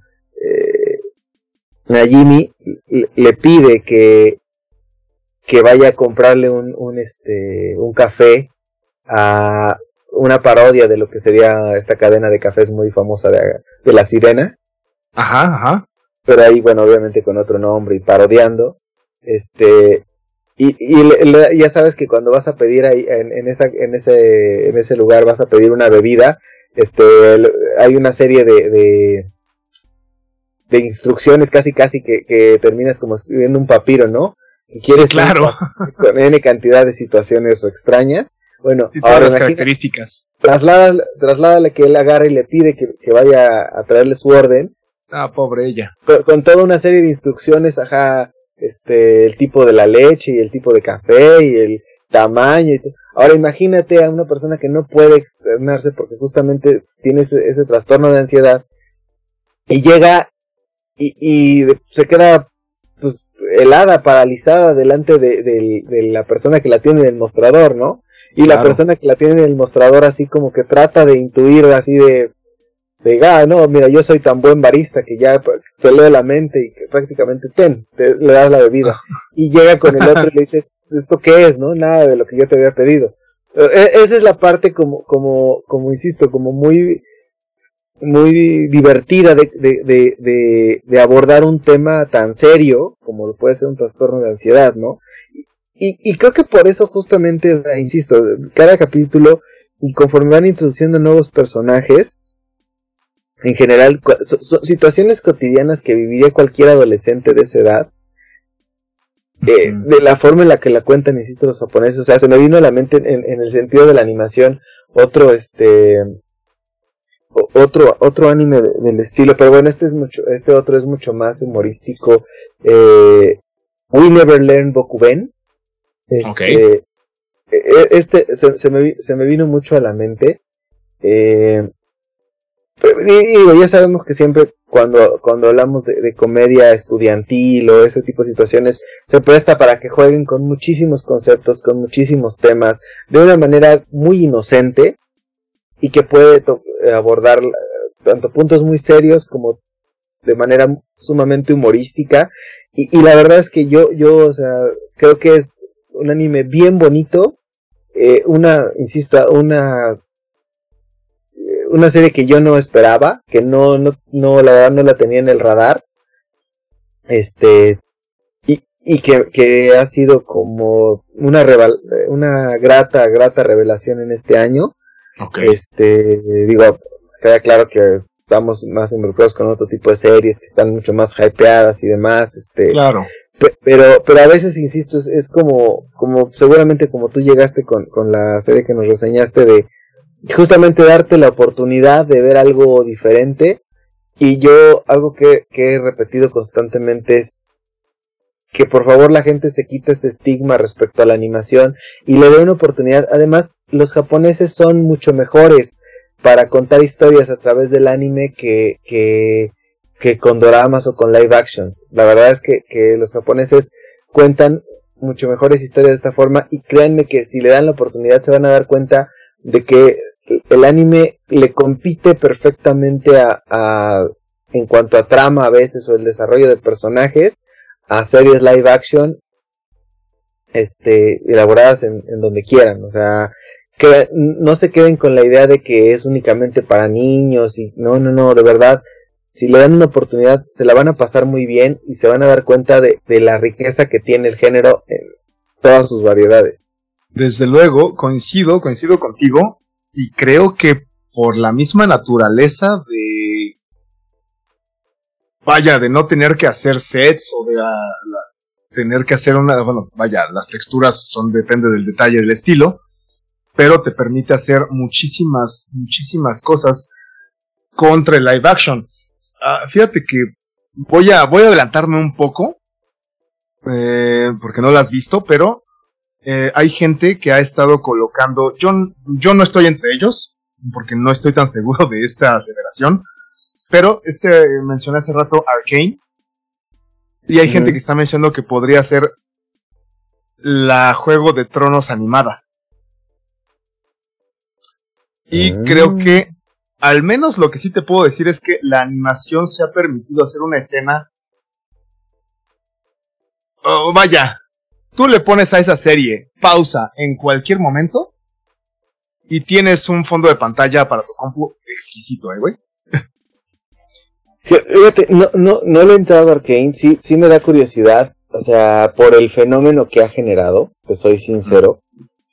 a Jimmy, le pide que, que vaya a comprarle un, un, este, un café a una parodia de lo que sería esta cadena de cafés muy famosa de, de La Sirena. Ajá, ajá. Pero ahí, bueno, obviamente con otro nombre y parodiando. Este, y, y ya sabes que cuando vas a pedir ahí, en, en, esa, en, ese, en ese lugar vas a pedir una bebida, este, hay una serie de, de, de instrucciones casi casi que, que, terminas como escribiendo un papiro, ¿no? Y quieres claro. con N cantidad de situaciones extrañas. Bueno, ahora las características. Trasládale, trasládale que él agarre y le pide que, que, vaya a traerle su orden. Ah, pobre ella. Con, con, toda una serie de instrucciones, ajá, este, el tipo de la leche y el tipo de café y el tamaño y. Ahora imagínate a una persona que no puede externarse porque justamente tiene ese, trastorno de ansiedad y llega y, y se queda pues helada, paralizada delante de, de, la persona que la tiene en el mostrador, ¿no? Y la persona que la tiene en el mostrador así como que trata de intuir así de, de, ah, no, mira, yo soy tan buen barista que ya te leo la mente y que prácticamente ten, te, le das la bebida. y llega con el otro y le dices, ¿esto qué es, no? Nada de lo que yo te había pedido. E, esa es la parte como, como, como insisto, como muy, muy divertida de, de, de, de, abordar un tema tan serio como lo puede ser un trastorno de ansiedad, ¿no? Y, y creo que por eso justamente, insisto, cada capítulo, y conforme van introduciendo nuevos personajes, en general, son situaciones cotidianas que viviría cualquier adolescente de esa edad, eh, de la forma en la que la cuentan, insisto, los japoneses. O sea, se me vino a la mente en, el sentido de la animación otro, este, otro, otro anime del estilo, pero bueno, este es mucho, este otro es mucho más humorístico. Eh, We Never Learn Bokuben. Este, e, e, este se, se, me, se me vino mucho a la mente. Eh, y, ya sabemos que siempre cuando, cuando hablamos de, comedia estudiantil o ese tipo de situaciones, se presta para que jueguen con muchísimos conceptos, con muchísimos temas, de una manera muy inocente y que puede abordar eh, tanto puntos muy serios como de manera sumamente humorística. Y, y la verdad es que yo, yo, o sea, creo que es un anime bien bonito, eh, una, insisto, una una serie que yo no esperaba, que no, no, no, la verdad no la tenía en el radar. Este, y, y que, que ha sido como una, una grata, grata revelación en este año. Este, digo, queda claro que estamos más involucrados con otro tipo de series que están mucho más hypeadas y demás, este. Claro. Pero, pero a veces, insisto, es, es como, como seguramente como tú llegaste con, con la serie que nos reseñaste de, justamente darte la oportunidad de ver algo diferente. Y yo, algo que, he repetido constantemente es que por favor la gente se quite este estigma respecto a la animación y le dé una oportunidad. Además, los japoneses son mucho mejores para contar historias a través del anime que, que, que con doramas o con live actions. La verdad es que, que los japoneses cuentan mucho mejores historias de esta forma y créanme que si le dan la oportunidad se van a dar cuenta de que el anime le compite perfectamente a, en cuanto a trama a veces o el desarrollo de personajes a series live action este elaboradas en, donde quieran o sea que no se queden con la idea de que es únicamente para niños y no no no de verdad si le dan una oportunidad se la van a pasar muy bien y se van a dar cuenta de, de la riqueza que tiene el género en todas sus variedades. Desde luego coincido coincido contigo y creo que por la misma naturaleza de vaya de no tener que hacer sets o de tener que hacer una bueno vaya las texturas son depende del detalle del estilo pero te permite hacer muchísimas muchísimas cosas contra el live action. Ah, fíjate que voy a voy a adelantarme un poco eh, porque no la has visto, pero eh, hay gente que ha estado colocando, yo, yo no estoy entre ellos, porque no estoy tan seguro de esta aceleración, pero este mencioné hace rato Arcane, y hay gente que está mencionando que podría ser la Juego de Tronos animada. Y ah. creo que, al menos lo que sí te puedo decir es que la animación se ha permitido hacer una escena. Oh, vaya, tú le pones a esa serie pausa en cualquier momento y tienes un fondo de pantalla para tu compu exquisito, ¿eh, güey? No, no, no lo he entrado a Arkane, sí, sí me da curiosidad, o sea, por el fenómeno que ha generado, te soy sincero.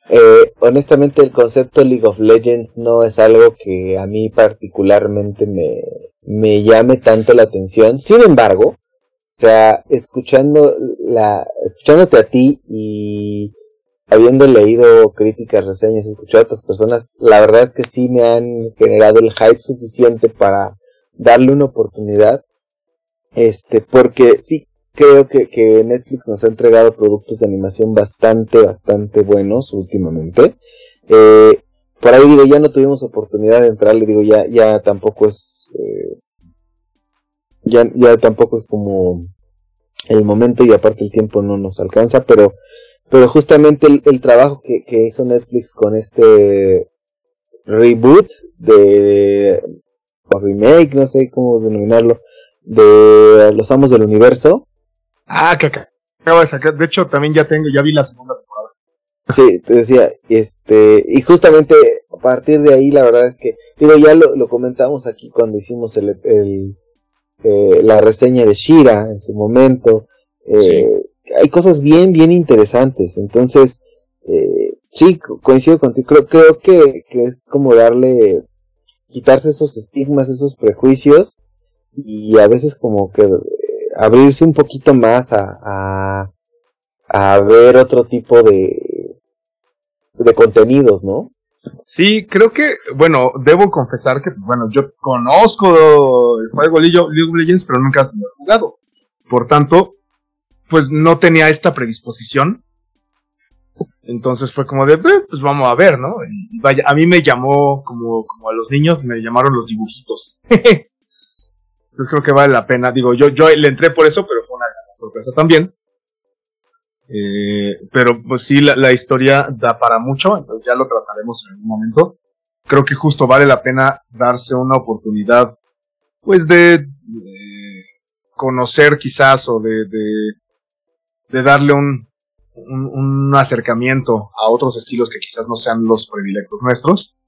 Eh, honestamente, el concepto League of Legends no es algo que a mí particularmente me, me llame tanto la atención. Sin embargo, o sea, escuchando la, escuchándote a ti y habiendo leído críticas, reseñas, escuchado a otras personas, la verdad es que sí me han generado el hype suficiente para darle una oportunidad. Este, porque sí creo que, que Netflix nos ha entregado productos de animación bastante, bastante buenos últimamente. Eh, por ahí digo, ya no tuvimos oportunidad de entrar, le digo, ya, ya tampoco es, eh, ya, ya tampoco es como el momento y aparte el tiempo no nos alcanza, pero, pero justamente el, el trabajo que, que hizo Netflix con este reboot de o remake, no sé cómo denominarlo, de Los Amos del Universo. Ah, que acaba de sacar. De hecho, también ya tengo, ya vi la segunda temporada. Sí, te decía, este, y justamente a partir de ahí, la verdad es que, digo, ya lo, lo comentamos aquí cuando hicimos el, el eh, la reseña de Shira en su momento. Eh, Hay cosas bien, bien interesantes. Entonces, eh, sí, coincido contigo. Creo, creo que, que es como darle quitarse esos estigmas, esos prejuicios y a veces como que eh, abrirse un poquito más a, a, ver otro tipo de, de contenidos, ¿no? Sí, creo que, bueno, debo confesar que, bueno, yo conozco el juego League of Legends, pero nunca lo he jugado. Por tanto, pues no tenía esta predisposición entonces fue como de, pues vamos a ver, ¿no? Vaya, a mí me llamó como, como a los niños, me llamaron los dibujitos. Entonces creo que vale la pena. Digo, yo, yo le entré por eso, pero fue una sorpresa también. Eh, pero pues sí, la, historia da para mucho, entonces ya lo trataremos en algún momento. Creo que justo vale la pena darse una oportunidad, pues de, conocer quizás o de, de darle un, un, acercamiento a otros estilos que quizás no sean los predilectos nuestros.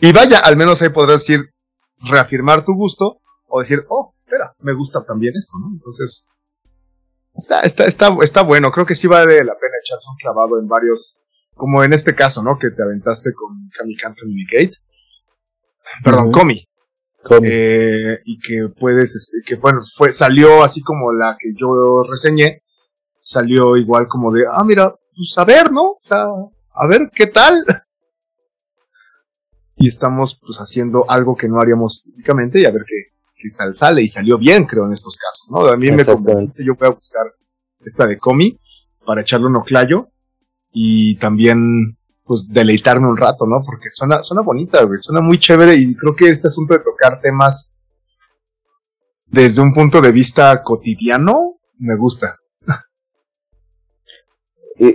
Y vaya, al menos ahí podrás decir, reafirmar tu gusto o decir, oh, espera, me gusta también esto, ¿no? Entonces, está, está, está, está bueno, creo que sí vale la pena echarse un clavado en varios, como en este caso, ¿no? Que te aventaste con Kami Can't Communicate. Perdón, Comi. Eh, y que puedes, este, que bueno, fue, salió así como la que yo reseñé, salió igual como de, ah, mira, pues a ver, ¿no? O sea, a ver qué tal. Y estamos pues haciendo algo que no haríamos típicamente y a ver qué, qué tal sale. Y salió bien, creo, en estos casos, ¿no? A mí me convenciste, yo voy a buscar esta de Comi para echarle un oclayo y también pues deleitarme un rato, ¿no? Porque suena, suena bonita, güey, suena muy chévere y creo que este asunto de tocar temas desde un punto de vista cotidiano me gusta. Y,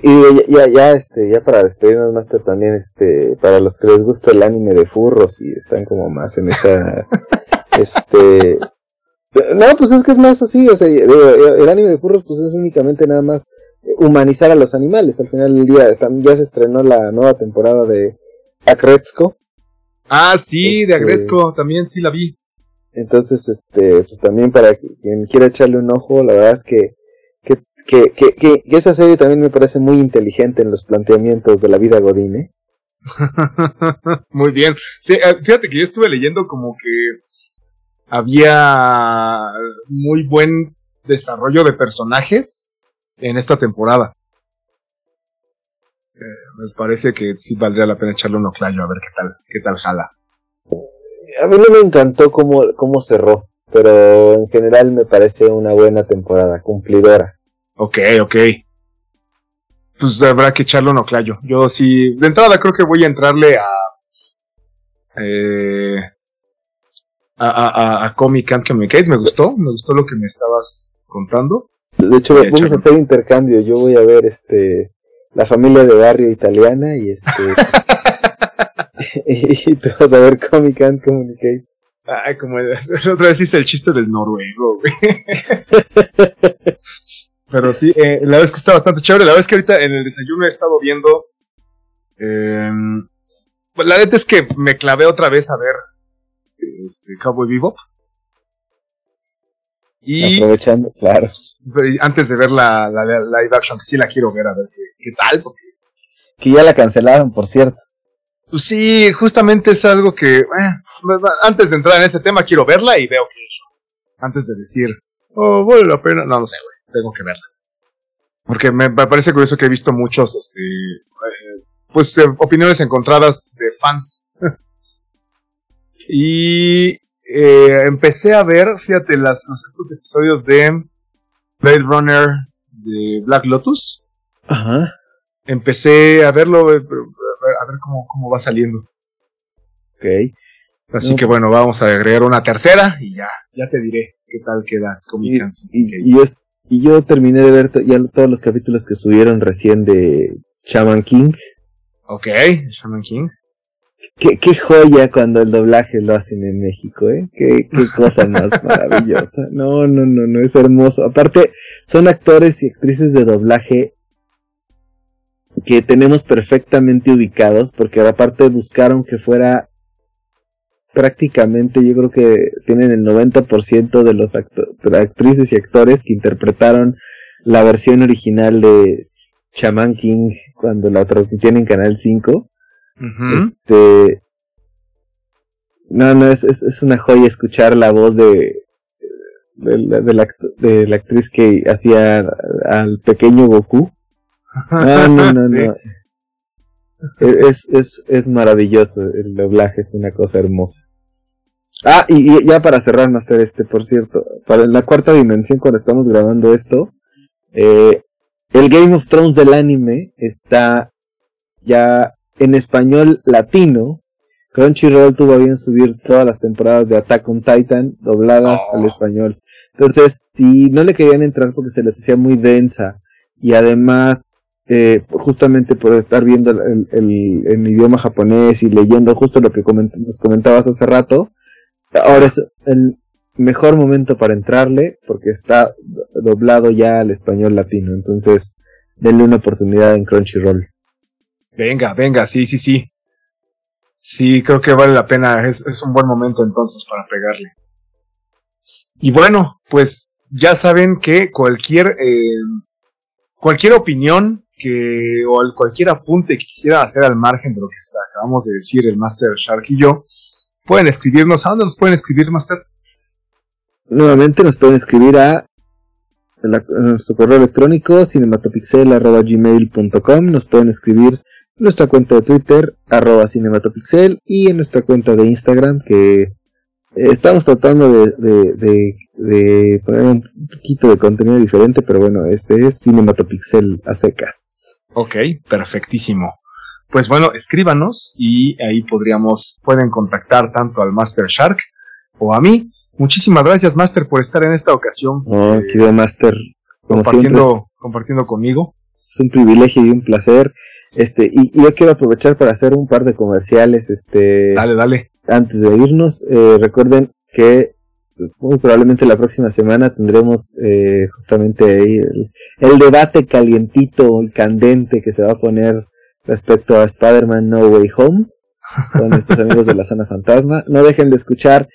ya, ya, este, ya para despedirnos, Master, también, este, para los que les gusta el anime de furros y están como más en esa, este, no, pues es que es más así, o sea, el anime de furros, pues es únicamente nada más humanizar a los animales. Al final del día, ya se estrenó la nueva temporada de Agretzko. Ah, sí, de este, Agretzko, también sí la vi. Entonces, este, pues también para quien quiera echarle un ojo, la verdad es que que, que, que, esa serie también me parece muy inteligente en los planteamientos de la vida Godine. muy bien. Eh, fíjate que yo estuve leyendo como que había muy buen desarrollo de personajes en esta temporada. Eh, me parece que sí valdría la pena echarle un oclayo a ver qué tal, qué tal jala. A mí no me encantó cómo, cómo cerró, pero en general me parece una buena temporada, cumplidora. Ok, ok. Pues habrá que echarle un oclayo. Yo sí, de entrada creo que voy a entrarle a... Eh, a, a, a Comic and Communicate, me gustó, me gustó lo que me estabas contando. De hecho, vamos a hacer intercambio. Yo voy a ver este la familia de barrio italiana y este y tú vas a ver Comic and Communicate. Ay, como otra vez hice el chiste del noruego, güey. Pero sí, eh, la verdad es que está bastante chévere. La verdad es que ahorita en el desayuno he estado viendo. Eh, la neta es que me clavé otra vez a ver este, Cowboy Bebop. Y aprovechando, claro. Antes de ver la, la, live action, que sí la quiero ver, a ver qué, tal. Porque... Que ya la cancelaron, por cierto. Pues sí, justamente es algo que, eh, antes de entrar en ese tema, quiero verla y veo que antes de decir, oh, vale la pena, no, no sé, güey, tengo que verla. Porque me, parece curioso que he visto muchos, este, eh, pues, eh, opiniones encontradas de fans. y eh, empecé a ver, fíjate, las, estos episodios de Blade Runner de Black Lotus. Ajá. Empecé a verlo, a ver, cómo, va saliendo. Ok. Así que bueno, vamos a agregar una tercera y ya, ya te diré qué tal queda y, y, y, y, yo terminé de ver ya todos los capítulos que subieron recién de Shaman King. Ok, Shaman King. Qué, qué, joya cuando el doblaje lo hacen en México, ¿eh? Qué, qué cosa más maravillosa. No, no, no, no, es hermoso. Aparte, son actores y actrices de doblaje que tenemos perfectamente ubicados, porque aparte buscaron que fuera prácticamente, yo creo que tienen el 90% de los actrices y actores que interpretaron la versión original de Shaman King cuando la transmitían en Canal 5 este. No, no, es, es, una joya escuchar la voz de, de, la, de, la, actriz que hacía al pequeño Goku. No, no, no, no. Es, es, es maravilloso, el doblaje es una cosa hermosa. Ah, y, ya para cerrar, Master, este, por cierto, para la cuarta dimensión, cuando estamos grabando esto, eh, el Game of Thrones del anime está ya en español latino, Crunchyroll tuvo bien subir todas las temporadas de Attack on Titan dobladas al oh. español. Entonces, si no le querían entrar porque se les hacía muy densa y además, eh, justamente por estar viendo el, el, idioma japonés y leyendo justo lo que nos comentabas hace rato, ahora es el mejor momento para entrarle porque está doblado ya al español latino. Entonces, denle una oportunidad en Crunchyroll. Venga, venga, sí, sí, sí. Sí, creo que vale la pena. Es, un buen momento entonces para pegarle. Y bueno, pues ya saben que cualquier eh, cualquier opinión que o cualquier apunte que quisieran hacer al margen de lo que acabamos de decir el Master Shark y yo, pueden escribirnos. ¿A dónde nos pueden escribir, Master? Nuevamente nos pueden escribir a nuestro correo electrónico cinematopixel.gmail.com Nos pueden escribir nuestra cuenta de Twitter, arroba cinematopixel, y en nuestra cuenta de Instagram, que estamos tratando de, poner un poquito de contenido diferente, pero bueno, este es cinematopixel a secas. Ok, perfectísimo. Pues bueno, escríbanos y ahí podríamos, pueden contactar tanto al Master Shark o a mí. Muchísimas gracias, Master, por estar en esta ocasión. Oh, eh, querido Master, compartiendo, compartiendo conmigo. Es un privilegio y un placer. Este, y, yo quiero aprovechar para hacer un par de comerciales, este. Dale, dale. Antes de irnos, eh, recuerden que muy probablemente la próxima semana tendremos eh, justamente ahí el, debate calientito y candente que se va a poner respecto a Spider-Man No Way Home con nuestros amigos de la zona fantasma. No dejen de escuchar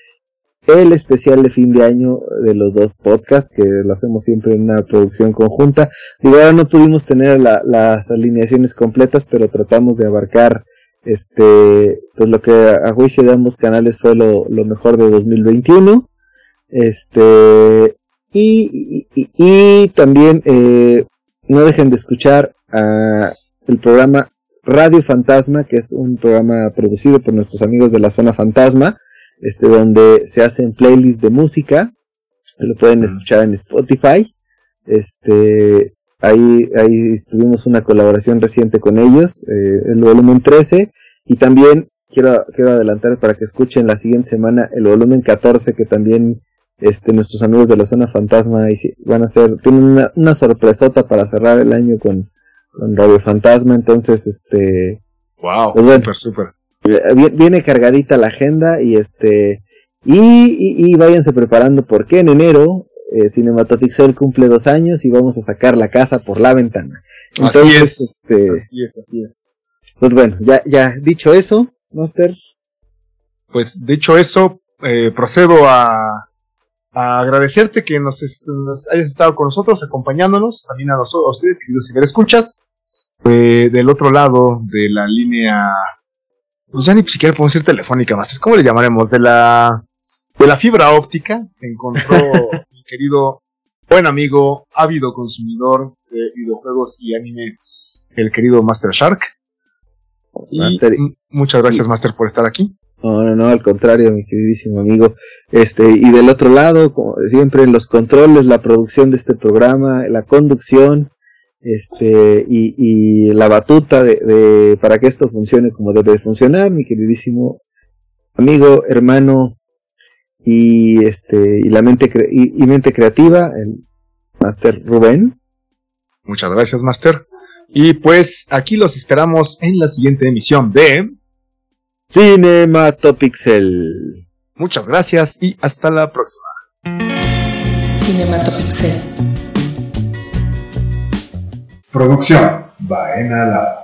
el especial de fin de año de los dos podcasts, que lo hacemos siempre en una producción conjunta. Digo, ahora no pudimos tener las alineaciones completas, pero tratamos de abarcar este pues lo que a juicio de ambos canales fue lo, mejor de 2021 este y, y, también eh, no dejen de escuchar a el programa Radio Fantasma que es un programa producido por nuestros amigos de la zona fantasma este, donde se hacen playlists de música, lo pueden escuchar en Spotify, este, ahí, ahí tuvimos una colaboración reciente con ellos, eh, el volumen 13, y también quiero, quiero adelantar para que escuchen la siguiente semana el volumen 14 que también este, nuestros amigos de la zona fantasma van a hacer, tienen una, una sorpresota para cerrar el año con, con Radio Fantasma, entonces este... Wow, pues súper, eh, Viene cargadita la agenda y este... Y, y, váyanse preparando porque en enero eh, Cinematopixel cumple dos años y vamos a sacar la casa por la ventana. Entonces, así es, este, así es, así es. Pues bueno, ya, ya dicho eso, Master. Pues dicho eso, eh, procedo a, agradecerte que nos, hayas estado con nosotros, acompañándonos, también a, nosotros, a ustedes, queridos ciberescuchas, eh, del otro lado de la línea, pues ya ni siquiera podemos decir telefónica, Master, ¿cómo le llamaremos? De la, de la fibra óptica, se encontró mi querido buen amigo, ávido consumidor de videojuegos y anime, el querido Master Shark muchas gracias, Master, por estar aquí. No, no, no, al contrario, mi queridísimo amigo. Este, y del otro lado, como siempre, los controles, la producción de este programa, la conducción, este, y, y la batuta de, para que esto funcione como debe funcionar, mi queridísimo amigo, hermano, y este, y la mente, y, y mente creativa, el Master Rubén. Muchas gracias, Master. Y pues aquí los esperamos en la siguiente emisión de Cinematopixel. Muchas gracias y hasta la próxima. Cinematopixel. Producción Baena